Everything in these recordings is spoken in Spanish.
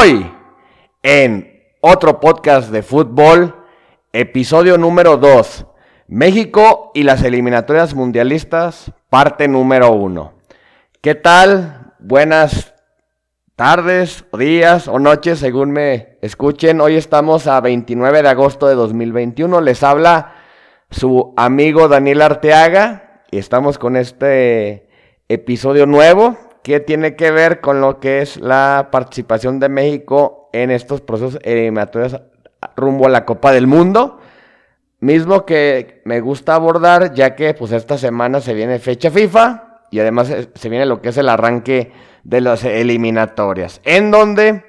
Hoy, en otro podcast de fútbol, episodio número 2, México y las eliminatorias mundialistas, parte número 1. ¿Qué tal? Buenas tardes, días o noches, según me escuchen. Hoy estamos a 29 de agosto de 2021. Les habla su amigo Daniel Arteaga y estamos con este episodio nuevo que tiene que ver con lo que es la participación de México en estos procesos eliminatorios rumbo a la Copa del Mundo. Mismo que me gusta abordar ya que pues esta semana se viene fecha FIFA y además se viene lo que es el arranque de las eliminatorias, en donde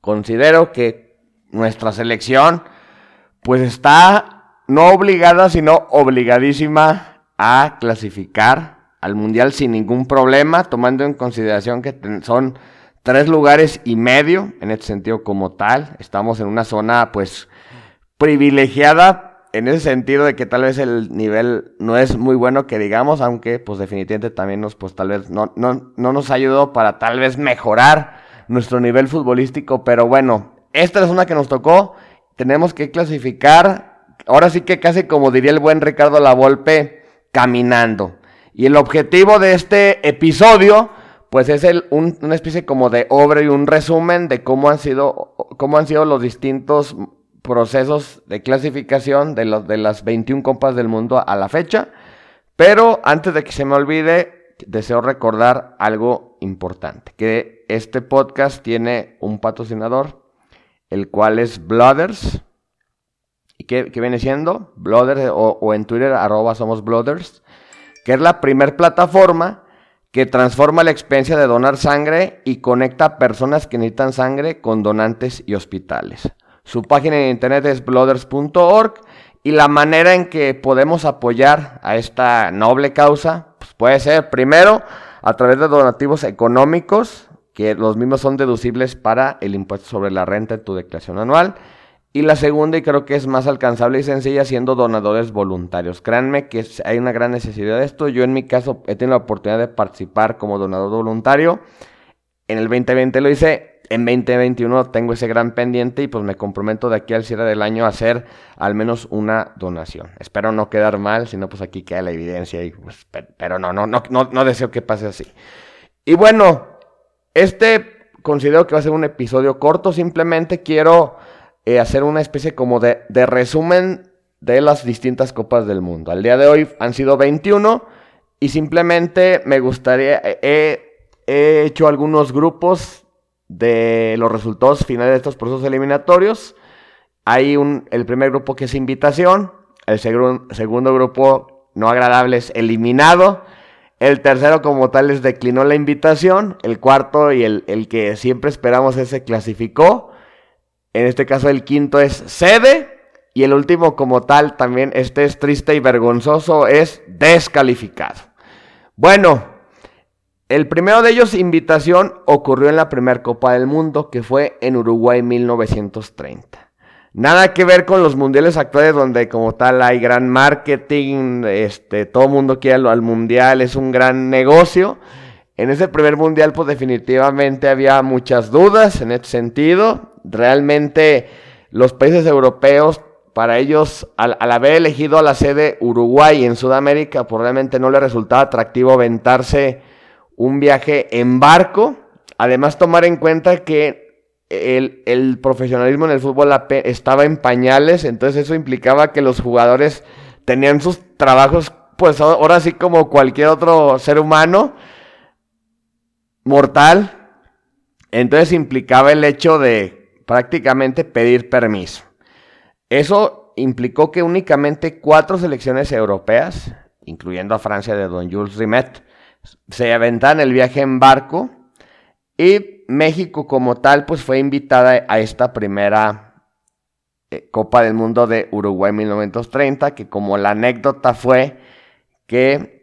considero que nuestra selección pues está no obligada, sino obligadísima a clasificar al Mundial sin ningún problema, tomando en consideración que son tres lugares y medio en este sentido como tal. Estamos en una zona pues privilegiada en ese sentido de que tal vez el nivel no es muy bueno que digamos, aunque pues definitivamente también nos pues tal vez no, no, no nos ayudó para tal vez mejorar nuestro nivel futbolístico, pero bueno, esta es una que nos tocó, tenemos que clasificar, ahora sí que casi como diría el buen Ricardo Lavolpe, caminando. Y el objetivo de este episodio pues es un, una especie como de obra y un resumen de cómo han sido, cómo han sido los distintos procesos de clasificación de, de las 21 copas del mundo a la fecha. Pero antes de que se me olvide, deseo recordar algo importante, que este podcast tiene un patrocinador, el cual es Blooders. ¿Y qué, viene siendo? Blooders o, en Twitter arroba somos Blooders, que es la primer plataforma que transforma la experiencia de donar sangre y conecta a personas que necesitan sangre con donantes y hospitales. Su página de internet es blooders.org y la manera en que podemos apoyar a esta noble causa pues puede ser primero a través de donativos económicos, que los mismos son deducibles para el impuesto sobre la renta en tu declaración anual. Y la segunda, y creo que es más alcanzable y sencilla, siendo donadores voluntarios. Créanme que hay una gran necesidad de esto. Yo en mi caso he tenido la oportunidad de participar como donador voluntario. En el 2020 lo hice en 2021 tengo ese gran pendiente y pues me comprometo de aquí al cierre del año a hacer al menos una donación. Espero no quedar mal, si no pues aquí queda la evidencia y pues, pero no, no, no, no, deseo que pase así. Y bueno, este considero que va a ser un episodio corto, simplemente quiero eh, hacer una especie como de, resumen de las distintas copas del mundo. Al día de hoy han sido 21 y simplemente me gustaría, he hecho algunos grupos de los resultados finales de estos procesos eliminatorios. Hay un, el primer grupo que es invitación, el segundo grupo no agradable es eliminado, el tercero como tal es declinó la invitación, el cuarto y el, el que siempre esperamos es se clasificó, en este caso el quinto es sede y el último como tal también este es triste y vergonzoso es descalificado. Bueno, el primero de ellos, invitación, ocurrió en la primera Copa del Mundo, que fue en Uruguay 1930. Nada que ver con los mundiales actuales donde como tal hay gran marketing, este, todo el mundo quiere al mundial, es un gran negocio. En ese primer mundial pues definitivamente había muchas dudas en este sentido. Realmente los países europeos, para ellos, al, haber elegido a la sede Uruguay en Sudamérica, pues realmente no les resultaba atractivo aventarse un viaje en barco. Además, tomar en cuenta que el, profesionalismo en el fútbol estaba en pañales, entonces eso implicaba que los jugadores tenían sus trabajos, pues ahora sí como cualquier otro ser humano, mortal. Entonces implicaba el hecho de prácticamente pedir permiso. Eso implicó que únicamente cuatro selecciones europeas, incluyendo a Francia de Don Jules Rimet, se aventaron el viaje en barco y México como tal pues fue invitada a esta primera eh, Copa del Mundo de Uruguay 1930 que como la anécdota fue que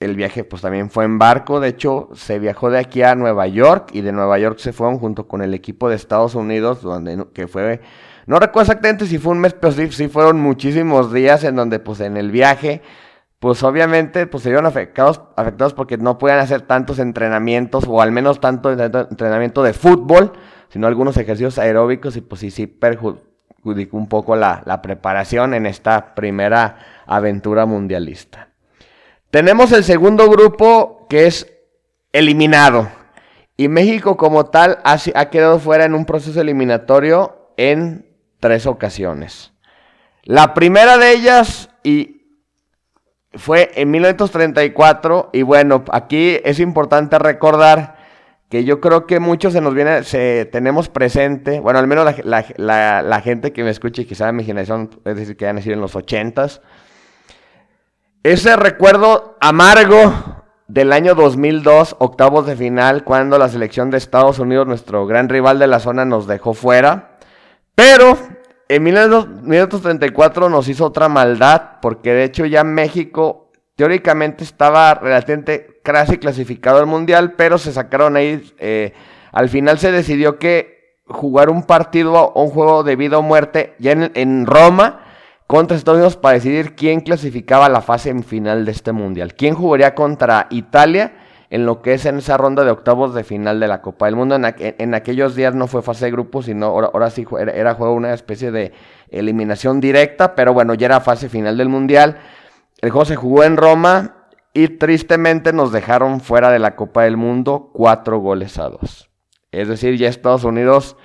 el viaje pues también fue en barco, de hecho se viajó de aquí a Nueva York y de Nueva York se fueron junto con el equipo de Estados Unidos donde que fue no recuerdo exactamente si fue un mes, pero sí, sí fueron muchísimos días en donde pues en el viaje pues obviamente pues se vieron afectados, afectados porque no podían hacer tantos entrenamientos o al menos tanto entrenamiento de fútbol, sino algunos ejercicios aeróbicos y pues sí, sí perjudicó un poco la, la preparación en esta primera aventura mundialista. Tenemos el segundo grupo que es eliminado. Y México como tal ha, quedado fuera en un proceso eliminatorio en tres ocasiones. La primera de ellas y fue en 1934 y bueno, aquí es importante recordar que yo creo que muchos se nos viene, se, tenemos presente, bueno, al menos la, gente que me escuche y que sabe mi generación, es decir, que han nacido en los ochentas, ese recuerdo amargo del año 2002, octavos de final, cuando la selección de Estados Unidos, nuestro gran rival de la zona, nos dejó fuera. Pero en 1934 nos hizo otra maldad, porque de hecho ya México teóricamente estaba relativamente casi clasificado al Mundial, pero se sacaron ahí, eh, al final se decidió que jugar un partido o un juego de vida o muerte ya en Roma contra Estados Unidos para decidir quién clasificaba la fase final de este mundial. ¿Quién jugaría contra Italia en lo que es en esa ronda de octavos de final de la Copa del Mundo? En, aquellos días no fue fase de grupos, sino ahora, sí era, era, juego una especie de eliminación directa, pero bueno, ya era fase final del mundial. El juego se jugó en Roma y tristemente nos dejaron fuera de la Copa del Mundo cuatro goles a dos. Es decir, ya Estados Unidos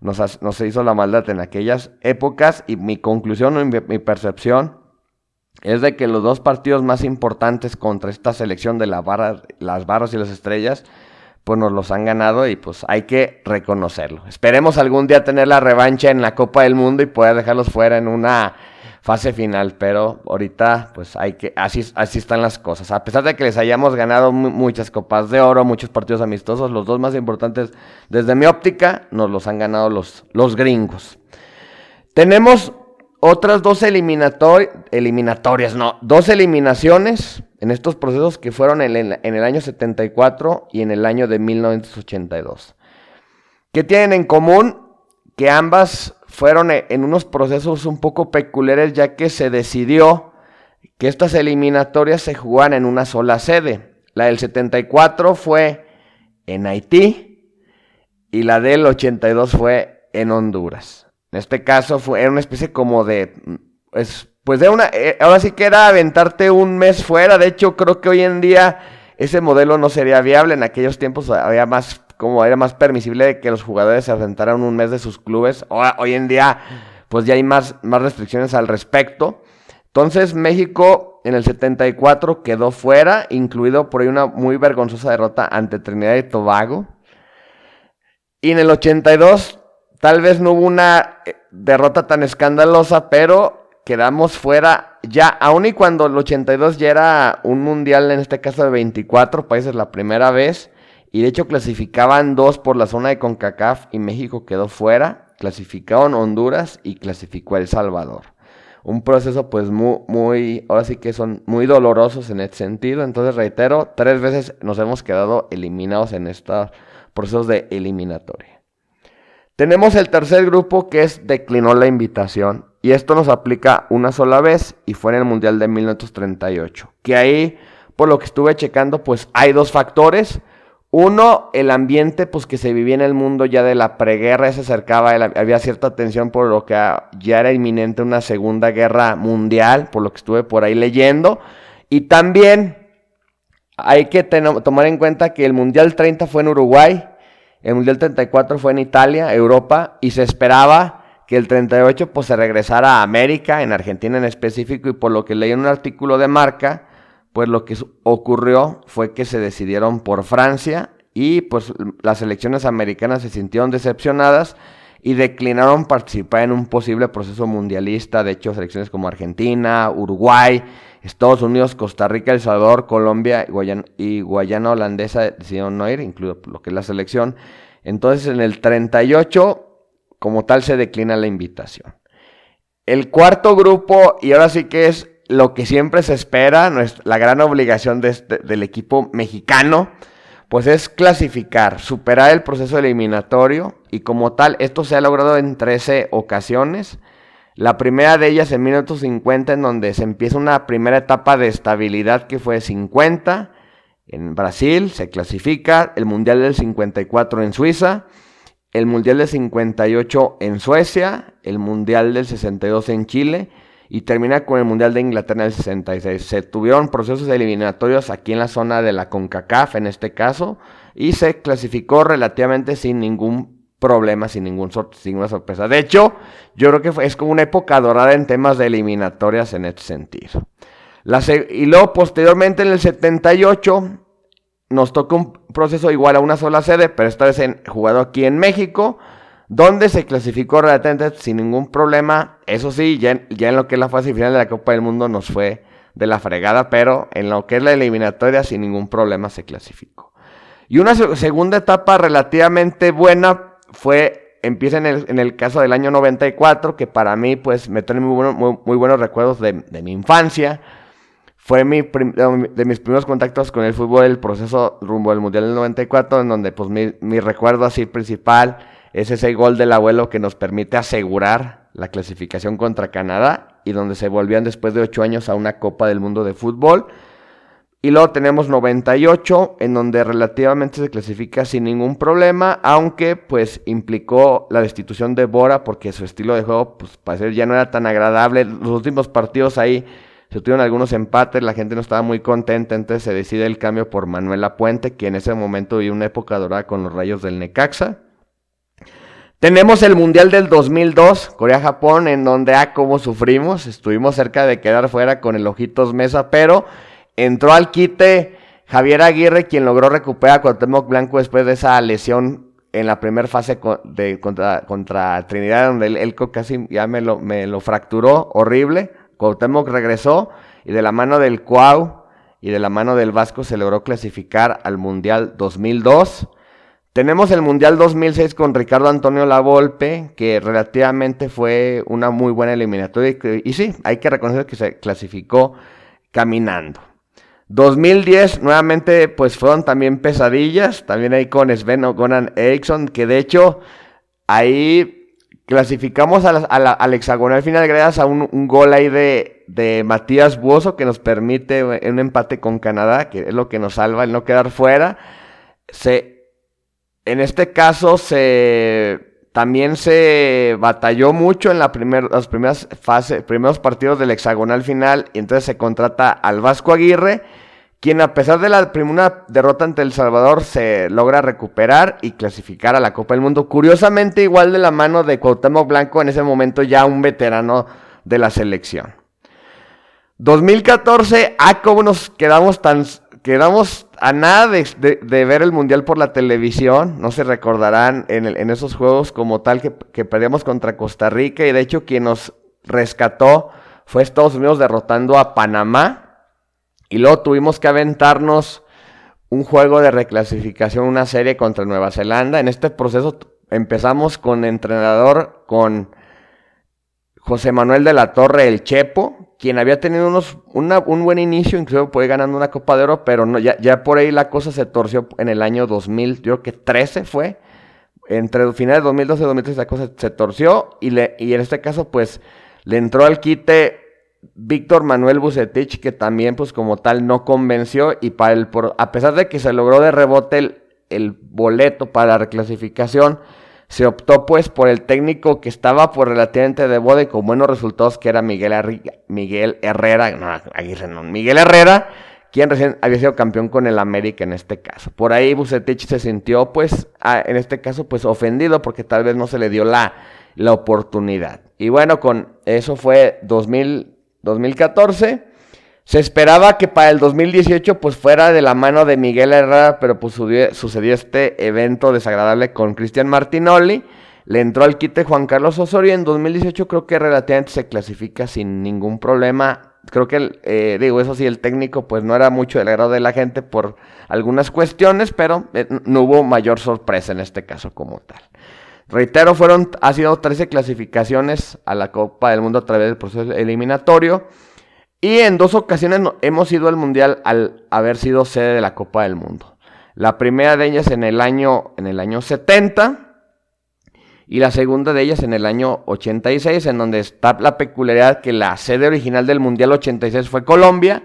nos, se hizo la maldad en aquellas épocas y mi conclusión o mi, percepción es de que los dos partidos más importantes contra esta selección de las barras y las estrellas, pues nos los han ganado y pues hay que reconocerlo. Esperemos algún día tener la revancha en la Copa del Mundo y poder dejarlos fuera en una fase final, pero ahorita pues hay que, así, así están las cosas. A pesar de que les hayamos ganado muchas copas de oro, muchos partidos amistosos, los dos más importantes desde mi óptica nos los han ganado los, los gringos. Tenemos otras dos eliminatorias, no, dos eliminaciones en estos procesos que fueron en, en el año 74 y en el año de 1982. ¿Qué tienen en común? Que ambas fueron e, en unos procesos un poco peculiares ya que se decidió que estas eliminatorias se jugaran en una sola sede. La del 74 fue en Haití y la del 82 fue en Honduras. En este caso fue una especie como de pues de una eh, ahora sí que era aventarte un mes fuera, de hecho creo que hoy en día ese modelo no sería viable, en aquellos tiempos había más como era más permisible que los jugadores se ausentaran un mes de sus clubes. Hoy, en día, pues ya hay más, más restricciones al respecto. Entonces, México en el 74 quedó fuera, incluido por ahí una muy vergonzosa derrota ante Trinidad y Tobago. Y en el 82, tal vez no hubo una eh, derrota tan escandalosa, pero quedamos fuera ya, aun y cuando el 82 ya era un mundial, en este caso de 24 países la primera vez, y de hecho clasificaban dos por la zona de CONCACAF y México quedó fuera. Clasificaron Honduras y clasificó El Salvador. Un proceso pues muy, muy, ahora sí que son muy dolorosos en este sentido. Entonces reitero, tres veces nos hemos quedado eliminados en estos procesos de eliminatoria. Tenemos el tercer grupo que es declinó la invitación. Y esto nos aplica una sola vez y fue en el Mundial de 1938. Que ahí, por lo que estuve checando, pues hay dos factores. Uno, el ambiente pues que se vivía en el mundo ya de la preguerra, se acercaba, había cierta tensión por lo que ya era inminente una segunda guerra mundial, por lo que estuve por ahí leyendo. Y también hay que tomar en cuenta que el Mundial 30 fue en Uruguay, el Mundial 34 fue en Italia, Europa, y se esperaba que el 38 pues se regresara a América, en Argentina en específico, y por lo que leí en un artículo de marca, pues lo que ocurrió fue que se decidieron por Francia y pues las elecciones americanas se sintieron decepcionadas y declinaron participar en un posible proceso mundialista. De hecho, selecciones como Argentina, Uruguay, Estados Unidos, Costa Rica, El Salvador, Colombia y Guayana, holandesa decidieron no ir, incluido lo que es la selección. Entonces, en el 38, como tal, se declina la invitación. El cuarto grupo, y ahora sí que es lo que siempre se espera, la gran obligación este, del equipo mexicano, pues es clasificar, superar el proceso eliminatorio y como tal esto se ha logrado en 13 ocasiones. La primera de ellas en minutos 50 en donde se empieza una primera etapa de estabilidad que fue 50 en Brasil, se clasifica el Mundial del 54 en Suiza, el Mundial del 58 en Suecia, el Mundial del 62 en Chile y termina con el Mundial de Inglaterra del 66. Se tuvieron procesos eliminatorios aquí en la zona de la CONCACAF en este caso y se clasificó relativamente sin ningún problema, sin, ningún ninguna sorpresa. De hecho, yo creo que es como una época dorada en temas de eliminatorias en este sentido. y luego posteriormente en el 78 nos tocó un proceso igual a una sola sede, pero esta vez en, jugado aquí en México, donde se clasificó relativamente sin ningún problema. Eso sí, ya en, lo que es la fase final de la Copa del Mundo nos fue de la fregada, pero en lo que es la eliminatoria sin ningún problema se clasificó. Y una segunda etapa relativamente buena fue, empieza en el, caso del año 94, que para mí pues me trae muy, muy, buenos recuerdos de, de mi infancia fue mi de mis primeros contactos con el fútbol, el proceso rumbo al Mundial del 94, en donde pues mi, mi, recuerdo así principal es ese gol del abuelo que nos permite asegurar la clasificación contra Canadá y donde se volvían después de ocho años a una Copa del Mundo de Fútbol. Y luego tenemos 98, en donde relativamente se clasifica sin ningún problema, aunque pues implicó la destitución de Bora porque su estilo de juego pues ya no era tan agradable. Los últimos partidos ahí se tuvieron algunos empates, la gente no estaba muy contenta, entonces se decide el cambio por Manuela Puente, que en ese momento vivió una época dorada con los rayos del Necaxa. Tenemos el Mundial del 2002, Corea-Japón, en donde, ah, cómo sufrimos, estuvimos cerca de quedar fuera con el Ojitos Mesa, pero entró al quite Javier Aguirre, quien logró recuperar a Cuauhtémoc Blanco después de esa lesión en la primera fase de, contra, Trinidad, donde el Elco casi ya me lo, me lo fracturó horrible. Cuauhtémoc regresó y de la mano del Cuau y de la mano del Vasco se logró clasificar al Mundial 2002. Tenemos el Mundial 2006 con Ricardo Antonio Lavolpe, que relativamente fue una muy buena eliminatoria. Y, sí, hay que reconocer que se clasificó caminando. 2010, nuevamente, pues fueron también pesadillas. También ahí con Sven Gonan Eriksson, que de hecho ahí Clasificamos al hexagonal final gracias a un, gol ahí de, de, Matías Buoso que nos permite un empate con Canadá, que es lo que nos salva el no quedar fuera. Se, en este caso se también se batalló mucho en la las primeras fases, primeros partidos del hexagonal final, y entonces se contrata al Vasco Aguirre quien a pesar de la primera derrota ante El Salvador se logra recuperar y clasificar a la Copa del Mundo. Curiosamente igual de la mano de Cuauhtémoc Blanco, en ese momento ya un veterano de la selección. 2014, ah, cómo nos quedamos tan... Quedamos a nada de, ver el Mundial por la televisión. No se recordarán en, esos juegos como tal que, que perdíamos contra Costa Rica. Y de hecho quien nos rescató fue Estados Unidos derrotando a Panamá y luego tuvimos que aventarnos un juego de reclasificación, una serie contra Nueva Zelanda. En este proceso empezamos con entrenador, con José Manuel de la Torre, el Chepo, quien había tenido unos, un buen inicio, incluso fue ganando una Copa de Oro, pero no, ya, ya, por ahí la cosa se torció en el año 2000, yo creo que 13 fue. Entre finales de 2012 y 2013 la cosa se torció y, le, y en este caso pues le entró al quite Víctor Manuel Bucetich, que también, pues como tal, no convenció. Y para el, por, a pesar de que se logró de rebote el, boleto para la reclasificación, se optó pues por el técnico que estaba por relativamente de boda y con buenos resultados, que era Miguel, Miguel Herrera. No, Miguel Herrera, quien recién había sido campeón con el América en este caso. Por ahí Bucetich se sintió, pues, en este caso, pues ofendido porque tal vez no se le dio la, la oportunidad. Y bueno, con eso fue 2000. 2014. Se esperaba que para el 2018 pues fuera de la mano de Miguel Herrera, pero pues sucedió este evento desagradable con Cristian Martinoli. Le entró al quite Juan Carlos Osorio en 2018 creo que relativamente se clasifica sin ningún problema. Creo que, eh, digo, eso sí, el técnico pues no era mucho del agrado de la gente por algunas cuestiones, pero eh, no hubo mayor sorpresa en este caso como tal. Reitero, fueron, ha sido 13 clasificaciones a la Copa del Mundo a través del proceso eliminatorio. Y en dos ocasiones hemos ido al Mundial al haber sido sede de la Copa del Mundo. La primera de ellas en el año, en el año 70 y la segunda de ellas en el año 86, en donde está la peculiaridad que la sede original del Mundial 86 fue Colombia,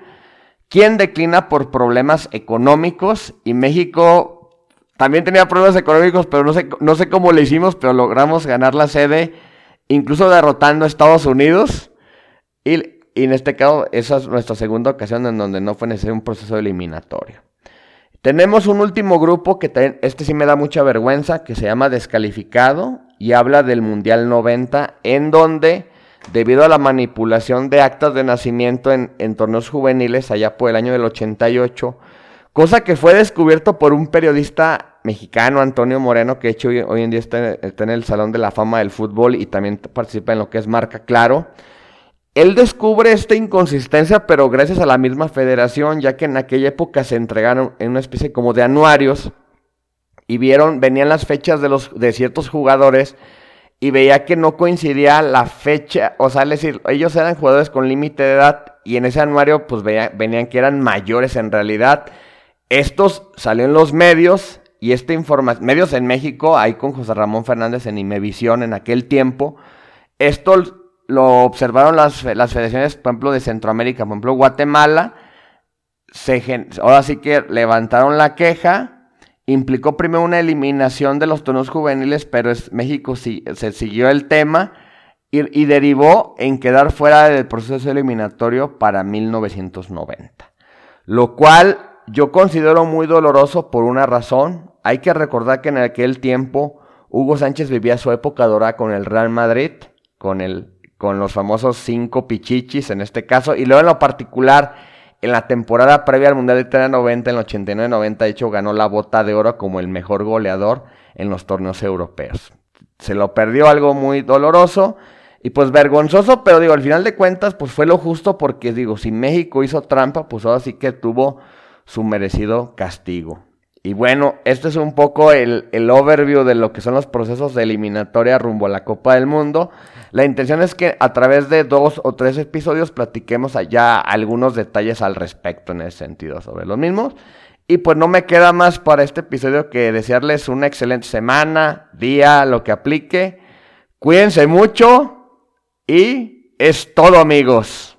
quien declina por problemas económicos y México también tenía problemas económicos, pero no sé, no sé cómo le hicimos, pero logramos ganar la sede, incluso derrotando a Estados Unidos. Y, en este caso, esa es nuestra segunda ocasión en donde no fue necesario un proceso eliminatorio. Tenemos un último grupo que este sí me da mucha vergüenza, que se llama Descalificado y habla del Mundial 90, en donde, debido a la manipulación de actas de nacimiento en, en torneos juveniles allá por el año del 88, cosa que fue descubierto por un periodista mexicano, Antonio Moreno, que de hecho hoy, en día está, en el Salón de la Fama del Fútbol y también participa en lo que es Marca Claro. Él descubre esta inconsistencia, pero gracias a la misma federación, ya que en aquella época se entregaron en una especie como de anuarios y vieron, venían las fechas de, los, de ciertos jugadores y veía que no coincidía la fecha, o sea, es decir, ellos eran jugadores con límite de edad y en ese anuario pues venían que eran mayores en realidad. Estos salieron en los medios y esta información, medios en México, ahí con José Ramón Fernández en Imevisión en aquel tiempo, esto lo observaron las, las federaciones, por ejemplo, de Centroamérica, por ejemplo, Guatemala, ahora sí que levantaron la queja, implicó primero una eliminación de los tonos juveniles, pero es, México sí, se siguió el tema y derivó en quedar fuera del proceso eliminatorio para 1990. Lo cual yo considero muy doloroso por una razón. Hay que recordar que en aquel tiempo Hugo Sánchez vivía su época dorada con el Real Madrid, con el con los famosos cinco pichichis en este caso. Y luego en lo particular, en la temporada previa al Mundial de Italia 90, en el 89-90, de hecho ganó la bota de oro como el mejor goleador en los torneos europeos. Se lo perdió algo muy doloroso y pues vergonzoso, pero digo, al final de cuentas, pues fue lo justo porque digo, si México hizo trampa, pues ahora sí que tuvo su merecido castigo. Y bueno, este es un poco el, el, overview de lo que son los procesos de eliminatoria rumbo a la Copa del Mundo. La intención es que a través de dos o tres episodios platiquemos allá algunos detalles al respecto en ese sentido sobre los mismos. Y pues no me queda más para este episodio que desearles una excelente semana, día, lo que aplique. Cuídense mucho y es todo amigos.